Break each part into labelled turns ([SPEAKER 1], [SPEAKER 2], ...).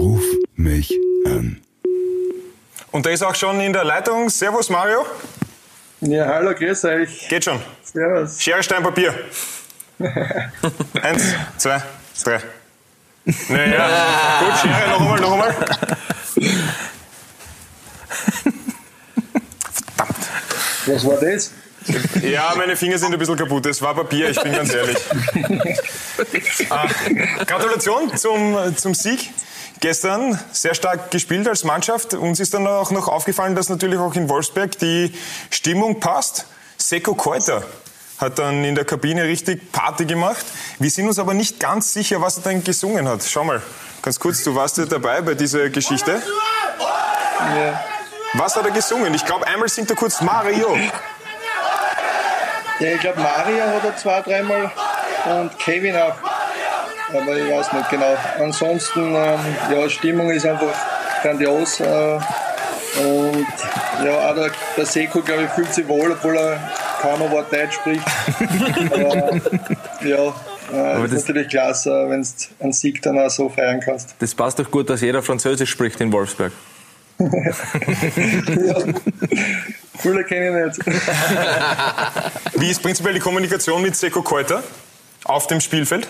[SPEAKER 1] Ruf mich an.
[SPEAKER 2] Und der ist auch schon in der Leitung. Servus Mario.
[SPEAKER 3] Ja, hallo, grüß euch.
[SPEAKER 2] Geht schon.
[SPEAKER 3] Servus.
[SPEAKER 2] Schere, Stein, Papier. Eins, zwei, drei. Naja, gut, Schere, noch einmal, noch einmal. Verdammt.
[SPEAKER 3] Was war das?
[SPEAKER 2] Ja, meine Finger sind ein bisschen kaputt. Es war Papier, ich bin ganz ehrlich. Ah, Gratulation zum, zum Sieg. Gestern sehr stark gespielt als Mannschaft. Uns ist dann auch noch aufgefallen, dass natürlich auch in Wolfsberg die Stimmung passt. Seko Keuter hat dann in der Kabine richtig Party gemacht. Wir sind uns aber nicht ganz sicher, was er denn gesungen hat. Schau mal, ganz kurz, du warst ja dabei bei dieser Geschichte.
[SPEAKER 3] Ja.
[SPEAKER 2] Was hat er gesungen? Ich glaube, einmal singt er kurz Mario.
[SPEAKER 3] Ja ich glaube, Maria hat er zwei, dreimal und Kevin auch. Aber ich weiß nicht genau. Ansonsten, ähm, ja, Stimmung ist einfach grandios. Äh, und ja, auch der, der Seko, glaube ich, fühlt sich wohl, obwohl er kaum ein Wort Deutsch spricht. Aber ja, äh, ist
[SPEAKER 4] das-
[SPEAKER 3] natürlich klasse, wenn du einen Sieg dann auch so feiern kannst.
[SPEAKER 4] Das passt doch gut, dass jeder Französisch spricht in Wolfsberg.
[SPEAKER 3] ja. Viele kenne ich nicht.
[SPEAKER 2] Wie ist prinzipiell die Kommunikation mit Seko Keuter auf dem Spielfeld?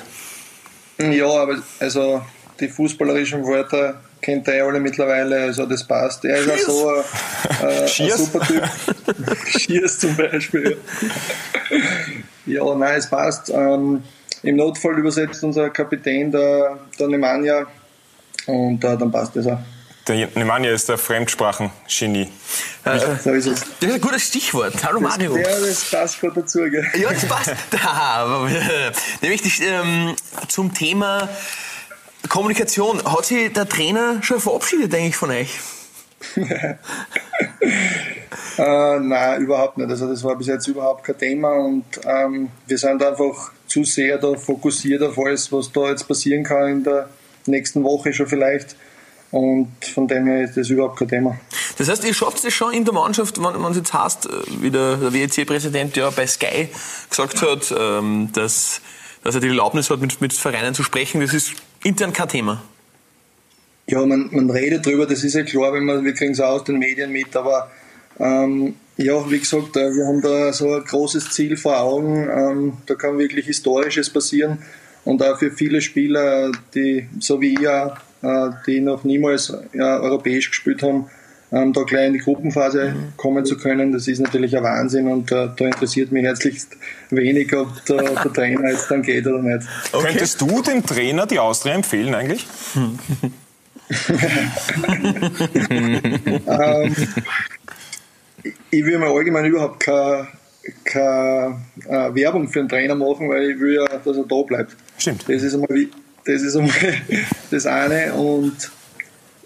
[SPEAKER 3] Ja, aber also die fußballerischen Wörter kennt er ja alle mittlerweile, also das passt. Er ist auch so ein, äh, ein super Typ. Schiers zum Beispiel. Ja, nein, es passt. Ähm, Im Notfall übersetzt unser Kapitän, der, der Nemanja, und äh, dann passt das auch.
[SPEAKER 2] Der Nemanja ist der Fremdsprachen-Genie.
[SPEAKER 3] So ist es.
[SPEAKER 5] Das ist ein gutes Stichwort. Hallo Mario.
[SPEAKER 3] Ja, das passt gut dazu, gell?
[SPEAKER 5] Ja, das passt. Da, nämlich die, ähm, zum Thema Kommunikation. Hat sich der Trainer schon verabschiedet eigentlich von euch?
[SPEAKER 3] Äh, nein, überhaupt nicht. Also das war bis jetzt überhaupt kein Thema und ähm, wir sind einfach zu sehr da fokussiert auf alles, was da jetzt passieren kann in der nächsten Woche schon vielleicht. Und von dem her ist das überhaupt kein Thema.
[SPEAKER 5] Das heißt, ihr schafft es schon in der Mannschaft, wenn es jetzt heißt, äh, wie der, der WEC-Präsident ja bei Sky gesagt hat, ähm, dass, dass er die Erlaubnis hat, mit, mit Vereinen zu sprechen. Das ist intern kein Thema.
[SPEAKER 3] Ja, man, man redet drüber, das ist ja klar, wenn man, wir kriegen es auch aus den Medien mit, aber ähm, ja, wie gesagt, äh, wir haben da so ein großes Ziel vor Augen, ähm, da kann wirklich Historisches passieren und auch für viele Spieler, die, so wie ich auch, die noch niemals ja, europäisch gespielt haben, ähm, da gleich in die Gruppenphase kommen zu können, das ist natürlich ein Wahnsinn und äh, da interessiert mich herzlichst wenig, ob der, der Trainer jetzt dann geht oder nicht.
[SPEAKER 2] Könntest du dem Trainer die Austria empfehlen eigentlich?
[SPEAKER 3] ähm, ich will mir allgemein überhaupt keine, keine äh, Werbung für einen Trainer machen, weil ich will ja, dass er da bleibt.
[SPEAKER 2] Stimmt.
[SPEAKER 3] Das ist einmal, wie- das, ist einmal das eine und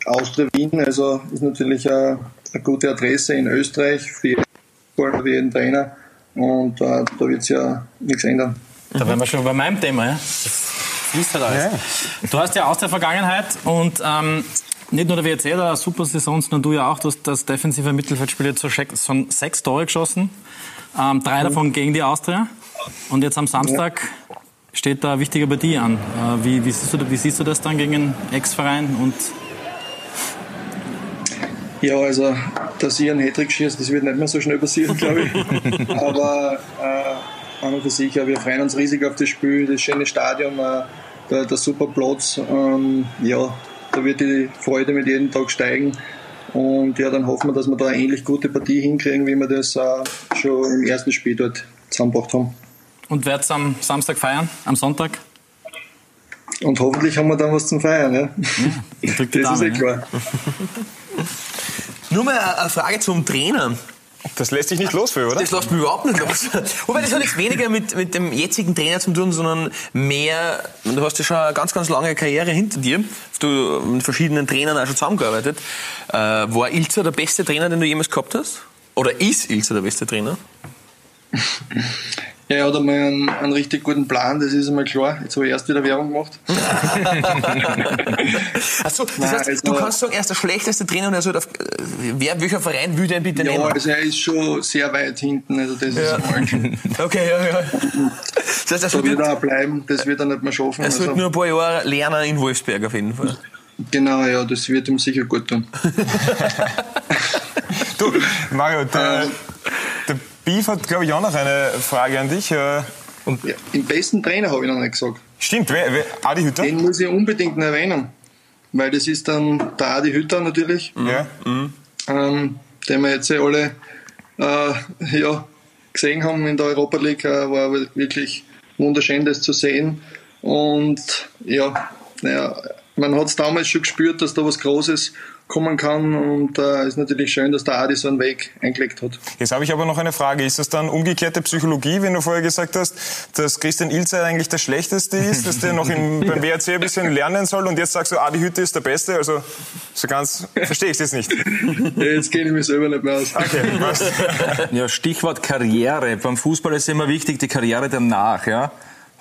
[SPEAKER 3] Austria Wien, also ist natürlich eine, eine gute Adresse in Österreich für jeden, für jeden Trainer und äh, da wird sich ja nichts ändern.
[SPEAKER 6] Da wären wir schon bei meinem Thema, ja. Das fließt halt alles. Du hast ja aus der Vergangenheit und ähm, nicht nur der WRC hat eine super Saison, sondern du ja auch. Du hast das defensive Mittelfeldspiel zu schon sechs Tore geschossen. Ähm, drei davon gegen die Austria. Und jetzt am Samstag steht da eine wichtige Partie an. Äh, wie, wie, siehst du, wie siehst du das dann gegen einen Ex-Verein? Und
[SPEAKER 3] Ja, also, dass ich einen Hattrick schieße, das wird nicht mehr so schnell passieren, glaube ich. Aber äh, an und für sich, ja, wir freuen uns riesig auf das Spiel, das schöne Stadion, äh, der, der super Platz. Ähm, ja, da wird die Freude mit jedem Tag steigen. Und ja, dann hoffen wir, dass wir da eine ähnlich gute Partie hinkriegen, wie wir das äh, schon im ersten Spiel dort zusammengebracht haben.
[SPEAKER 6] Und werdet am Samstag feiern? Am Sonntag?
[SPEAKER 3] Und hoffentlich haben wir dann was zum Feiern. Ja?
[SPEAKER 6] Ich drück die
[SPEAKER 3] Das ist eh
[SPEAKER 6] ja.
[SPEAKER 3] klar.
[SPEAKER 5] Nur mal eine Frage zum Trainer.
[SPEAKER 2] Das lässt sich nicht los für, oder?
[SPEAKER 5] Das lässt mich überhaupt nicht los. Wobei das hat jetzt weniger mit, mit dem jetzigen Trainer zu tun, sondern mehr, du hast ja schon eine ganz, ganz lange Karriere hinter dir. Du mit verschiedenen Trainern auch schon zusammengearbeitet. Äh, war Ilzer der beste Trainer, den du jemals gehabt hast? Oder ist Ilzer der beste Trainer?
[SPEAKER 3] Ja, er hat einmal einen, einen richtig guten Plan, das ist einmal klar. Jetzt habe ich erst wieder Werbung gemacht.
[SPEAKER 5] Achso, das
[SPEAKER 3] Nein,
[SPEAKER 5] heißt,
[SPEAKER 3] also-
[SPEAKER 5] du kannst sagen, er ist der schlechteste Trainer und er soll auf, äh, wer, welcher Verein will den bitte
[SPEAKER 3] Ja,
[SPEAKER 5] nehmen?
[SPEAKER 3] also er ist schon sehr weit hinten, also das ist einmal.
[SPEAKER 5] Okay, ja, ja. Das heißt, er
[SPEAKER 3] Da
[SPEAKER 5] sollte,
[SPEAKER 3] wird er auch bleiben, das wird er nicht mehr schaffen.
[SPEAKER 5] er sollte
[SPEAKER 3] Also,
[SPEAKER 5] nur ein paar Jahre lernen in Wolfsberg auf jeden Fall.
[SPEAKER 3] Genau, ja, das wird ihm sicher gut tun.
[SPEAKER 2] du, Mario, der, der Beef hat, glaube ich, auch noch eine Frage an dich. Äh,
[SPEAKER 3] und ja, den besten Trainer habe ich noch nicht gesagt.
[SPEAKER 2] Stimmt, wer, wer, Adi Hütter?
[SPEAKER 3] Den muss ich unbedingt noch erwähnen. Weil das ist dann der Adi Hütter natürlich.
[SPEAKER 2] Ja. Mhm.
[SPEAKER 3] Ähm, den wir jetzt alle äh, ja, gesehen haben in der Europa League. Äh, war wirklich wunderschön, das zu sehen. Und ja, naja, man hat es damals schon gespürt, dass da was Großes kommen kann und äh, ist natürlich schön, dass der Adi so einen Weg eingelegt hat.
[SPEAKER 2] Jetzt habe ich aber noch eine Frage. Ist das dann umgekehrte Psychologie, wenn du vorher gesagt hast, dass Christian Ilzer eigentlich der Schlechteste ist, dass der noch im, beim WRC ein bisschen lernen soll und jetzt sagst du, Adi Hütte ist der Beste? Also so ganz verstehe ich es jetzt nicht.
[SPEAKER 3] Ja, jetzt kenne ich mich selber nicht mehr aus.
[SPEAKER 2] Okay, passt.
[SPEAKER 4] Ja, Stichwort Karriere. Beim Fußball ist immer wichtig die Karriere danach, ja?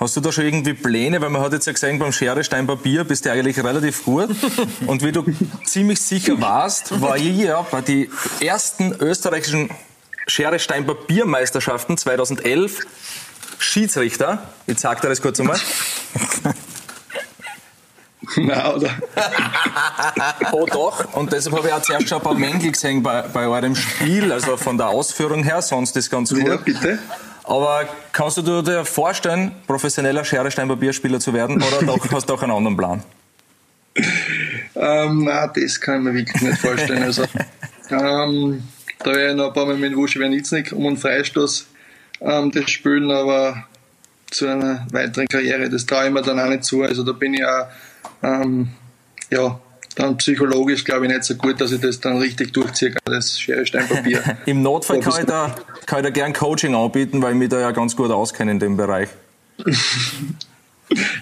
[SPEAKER 4] Hast du da schon irgendwie Pläne? Weil man hat jetzt ja gesehen, beim Schere, Stein, Papier bist du eigentlich relativ gut. Und wie du ziemlich sicher warst, war ich ja bei den ersten österreichischen Schere, Stein, Papier Meisterschaften 2011 Schiedsrichter. Ich zeig dir das kurz einmal.
[SPEAKER 3] Nein, oder?
[SPEAKER 4] oh doch. Und deshalb habe ich auch zuerst schon ein paar Mängel gesehen bei, bei eurem Spiel, also von der Ausführung her, sonst ist ganz gut.
[SPEAKER 3] Ja, bitte.
[SPEAKER 4] Aber kannst du dir vorstellen, professioneller Schere, Stein, Papierspieler zu werden oder doch, hast du auch einen anderen Plan?
[SPEAKER 3] Ähm, nein, das kann ich mir wirklich nicht vorstellen. Also, ähm, da werde ich noch ein paar Mal mit Wusch Wernitznik um einen Freistoß ähm, das spielen, aber zu einer weiteren Karriere, das traue ich mir dann auch nicht zu. Also da bin ich auch, ähm, ja, dann psychologisch glaube ich nicht so gut, dass ich das dann richtig durchziehe, das Schere, Stein, Papier.
[SPEAKER 4] Im Notfall kann ich, da, kann ich da gern Coaching anbieten, weil ich mich da ja ganz gut auskenne in dem Bereich.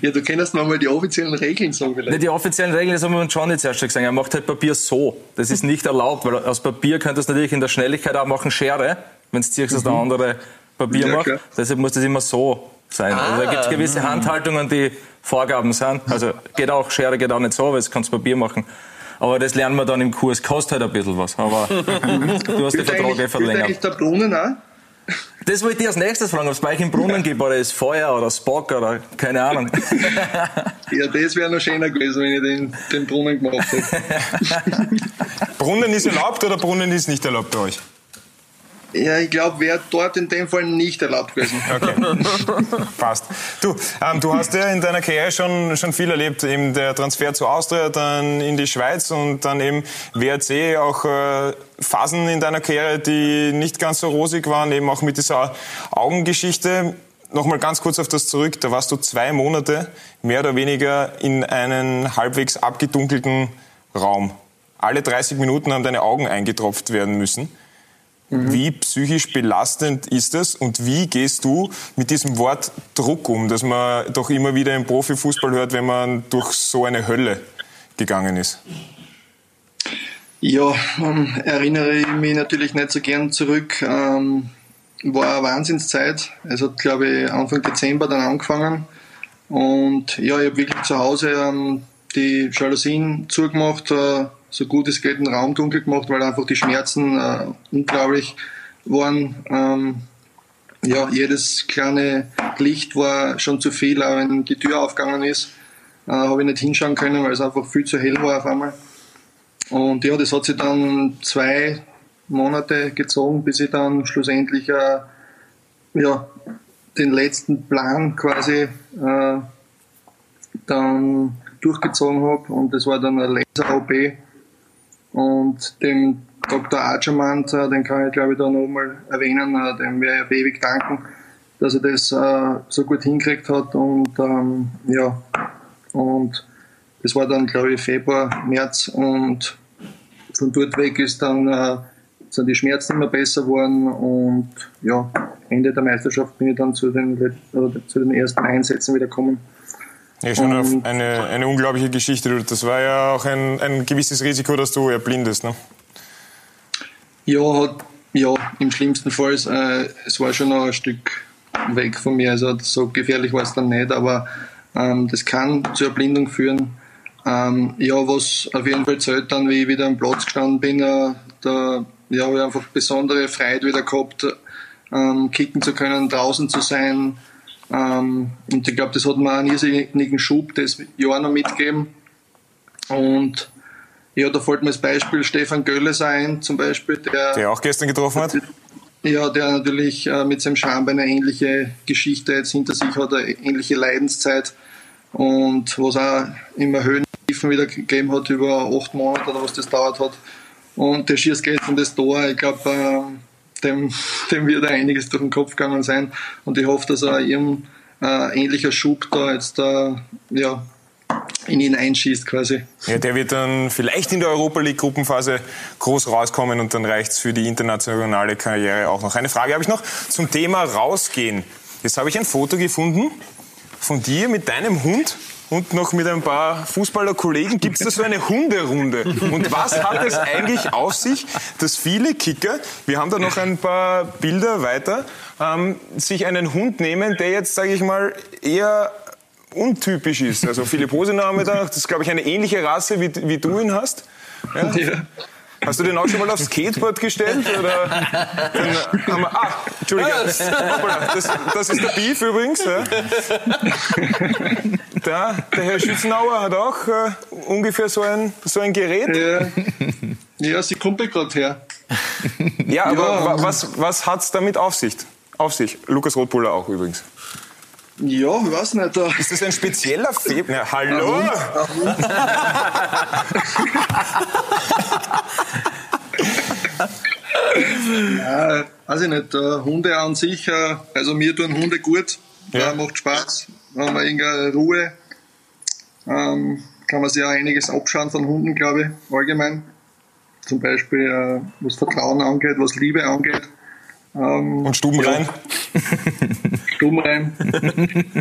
[SPEAKER 3] ja, du kennst mal die offiziellen Regeln sagen vielleicht.
[SPEAKER 4] Nicht die offiziellen Regeln, das haben wir uns schon jetzt erst schon gesagt. Er macht halt Papier so. Das ist nicht erlaubt, weil aus Papier könntest du natürlich in der Schnelligkeit auch machen Schere, wenn es ziehst, dass der mhm. andere Papier ja, macht. Klar. Deshalb muss das immer so sein. Ah. Also da gibt es gewisse Handhaltungen, die Vorgaben sind. Also geht auch, Schere geht auch nicht so, weil es kannst Papier machen. Aber das lernen wir dann im Kurs. Kostet halt ein bisschen was. Aber du hast die Verträge verlängert.
[SPEAKER 3] Ist der Brunnen auch?
[SPEAKER 4] Das wollte ich als nächstes fragen, ob es bei euch im Brunnen gibt, oder ist Feuer oder Spock oder keine Ahnung.
[SPEAKER 3] ja, das wäre noch schöner gewesen, wenn ich den, den Brunnen gemacht hätte.
[SPEAKER 2] Brunnen ist erlaubt oder Brunnen ist nicht erlaubt bei euch?
[SPEAKER 3] Ja, ich glaube, wäre dort in dem Fall nicht erlaubt gewesen.
[SPEAKER 2] Okay, passt. Du, ähm, du hast ja in deiner Karriere schon, schon viel erlebt. Eben der Transfer zu Austria, dann in die Schweiz und dann eben WRC, auch äh, Phasen in deiner Karriere, die nicht ganz so rosig waren, eben auch mit dieser Augengeschichte. Nochmal ganz kurz auf das zurück. Da warst du zwei Monate mehr oder weniger in einen halbwegs abgedunkelten Raum. Alle 30 Minuten haben deine Augen eingetropft werden müssen. Mhm. Wie psychisch belastend ist es und wie gehst du mit diesem Wort Druck um, das man doch immer wieder im Profifußball hört, wenn man durch so eine Hölle gegangen ist?
[SPEAKER 3] Ja, ähm, erinnere ich mich natürlich nicht so gern zurück. Ähm, war eine Wahnsinnszeit. Es hat, glaube ich, Anfang Dezember dann angefangen. Und ja, ich habe wirklich zu Hause ähm, die Jalousien zugemacht, äh, so gut es geht den Raum dunkel gemacht, weil einfach die Schmerzen äh, unglaublich waren. Ähm, ja, jedes kleine Licht war schon zu viel, auch wenn die Tür aufgegangen ist, äh, habe ich nicht hinschauen können, weil es einfach viel zu hell war auf einmal. Und ja, das hat sich dann zwei Monate gezogen, bis ich dann schlussendlich äh, ja, den letzten Plan quasi äh, dann durchgezogen habe und das war dann eine Laser-OP und dem Dr. Archermand, äh, den kann ich glaube ich da nochmal erwähnen, äh, dem ich ewig danken, dass er das äh, so gut hingekriegt hat und ähm, ja, und das war dann glaube ich Februar, März und von dort weg ist dann äh, sind die Schmerzen immer besser geworden und ja, Ende der Meisterschaft bin ich dann zu den, zu den ersten Einsätzen wieder gekommen.
[SPEAKER 2] Ja, schon und, eine, eine unglaubliche Geschichte. Das war ja auch ein, ein gewisses Risiko, dass du erblindest, ne?
[SPEAKER 3] Ja, hat, ja im schlimmsten Fall. Äh, es war schon noch ein Stück weg von mir. Also so gefährlich war es dann nicht, aber ähm, das kann zur Erblindung führen. Ähm, ja, was auf jeden Fall zählt dann, wie ich wieder am Platz gestanden bin, äh, da ja, habe ich einfach besondere Freude wieder gehabt, ähm, kicken zu können, draußen zu sein, ähm, und ich glaube, das hat mir einen irrsinnigen Schub das Jahr noch mitgegeben. Und ja, da fällt mir das Beispiel Stefan Gölles ein, zum Beispiel, der,
[SPEAKER 2] Der auch gestern getroffen hat.
[SPEAKER 3] ja, der natürlich äh, mit seinem Schambein eine ähnliche Geschichte jetzt hinter sich hat, eine ähnliche Leidenszeit und was auch immer Höhen Tiefen wieder gegeben hat über acht Monate oder was das dauert hat. Und der schießt gestern das Tor. Ich glaube, ähm, dem, dem wird einiges durch den Kopf gegangen sein. Und ich hoffe, dass er ihm äh, ähnlicher Schub da jetzt äh, ja, in ihn einschießt quasi.
[SPEAKER 2] Ja, der wird dann vielleicht in der Europa League Gruppenphase groß rauskommen und dann reicht's für die internationale Karriere auch noch. Eine Frage habe ich noch zum Thema rausgehen. Jetzt habe ich ein Foto gefunden von dir mit deinem Hund und noch mit ein paar Fußballerkollegen. Gibt es da so eine Hunderunde? Und was hat es eigentlich auf sich, dass viele Kicker, wir haben da noch ein paar Bilder weiter, ähm, sich einen Hund nehmen, der jetzt, sage ich mal, eher untypisch ist. Also Philipp Hosener haben wir da, das ist, glaube ich, eine ähnliche Rasse, wie, wie du ihn hast. Ja?
[SPEAKER 3] Ja.
[SPEAKER 2] Hast du den auch schon mal aufs Skateboard gestellt? Oder haben wir, ah, Entschuldige. Hoppala, Das, das ist der Beef übrigens. Ja. Da, der Herr Schützenauer hat auch äh, ungefähr so ein, so ein Gerät.
[SPEAKER 3] Ja, ja sie kumpelt gerade her.
[SPEAKER 2] Ja, aber
[SPEAKER 3] Ja.
[SPEAKER 2] wa- was, was hat es damit auf sich? auf sich? Lukas Rotbuller auch übrigens.
[SPEAKER 3] Ja, ich weiß nicht. äh,
[SPEAKER 2] Ist das ein spezieller Februar? Ja, hallo?
[SPEAKER 3] Ja, weiß ich nicht. Hunde an sich, äh, also mir tun Hunde gut.
[SPEAKER 2] Ja.
[SPEAKER 3] Äh, macht Spaß. Wenn man irgendeine Ruhe, ähm, kann man sich auch einiges abschauen von Hunden, glaube ich, allgemein. Zum Beispiel, äh, was Vertrauen angeht, was Liebe angeht. Ähm,
[SPEAKER 2] Und Stuben rein?
[SPEAKER 3] Stumm rein.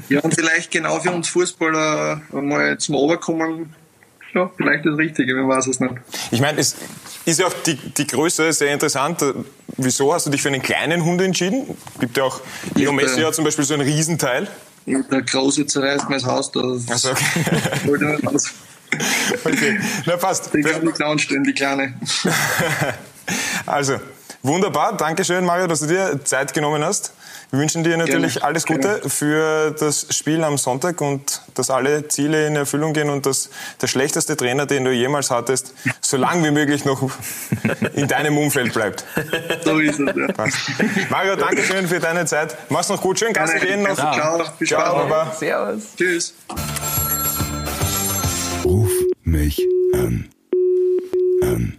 [SPEAKER 3] ja, und vielleicht genau für uns Fußballer mal zum Oberkommen, ja, vielleicht das Richtige, man weiß es nicht.
[SPEAKER 2] Ich meine, es ist ja auch die, die Größe sehr interessant. Wieso hast du dich für einen kleinen Hund entschieden? Gibt ja auch, Leo
[SPEAKER 3] Ja,
[SPEAKER 2] Messi
[SPEAKER 3] äh,
[SPEAKER 2] hat zum Beispiel so ein Riesenteil.
[SPEAKER 3] Der Große zerreißt das Haus, das
[SPEAKER 2] Ach so, okay.
[SPEAKER 3] wollte ich nicht aus.
[SPEAKER 2] okay. Na passt.
[SPEAKER 3] Die kann nicht anstellen, die Kleine.
[SPEAKER 2] Also, wunderbar. Dankeschön, Mario, dass du dir Zeit genommen hast. Wir wünschen dir natürlich
[SPEAKER 3] Gerne.
[SPEAKER 2] alles Gute
[SPEAKER 3] Gerne.
[SPEAKER 2] für das Spiel am Sonntag und dass alle Ziele in Erfüllung gehen und dass der schlechteste Trainer, den du jemals hattest, so lang wie möglich noch in deinem Umfeld bleibt.
[SPEAKER 3] So ist es, ja.
[SPEAKER 2] Passt. Mario, Dankeschön für deine Zeit. Mach's noch gut. Schön Gassi gehen noch.
[SPEAKER 3] Ciao, bis
[SPEAKER 2] Ciao. Baba.
[SPEAKER 5] Servus.
[SPEAKER 3] Tschüss.
[SPEAKER 1] Ruf mich an. An.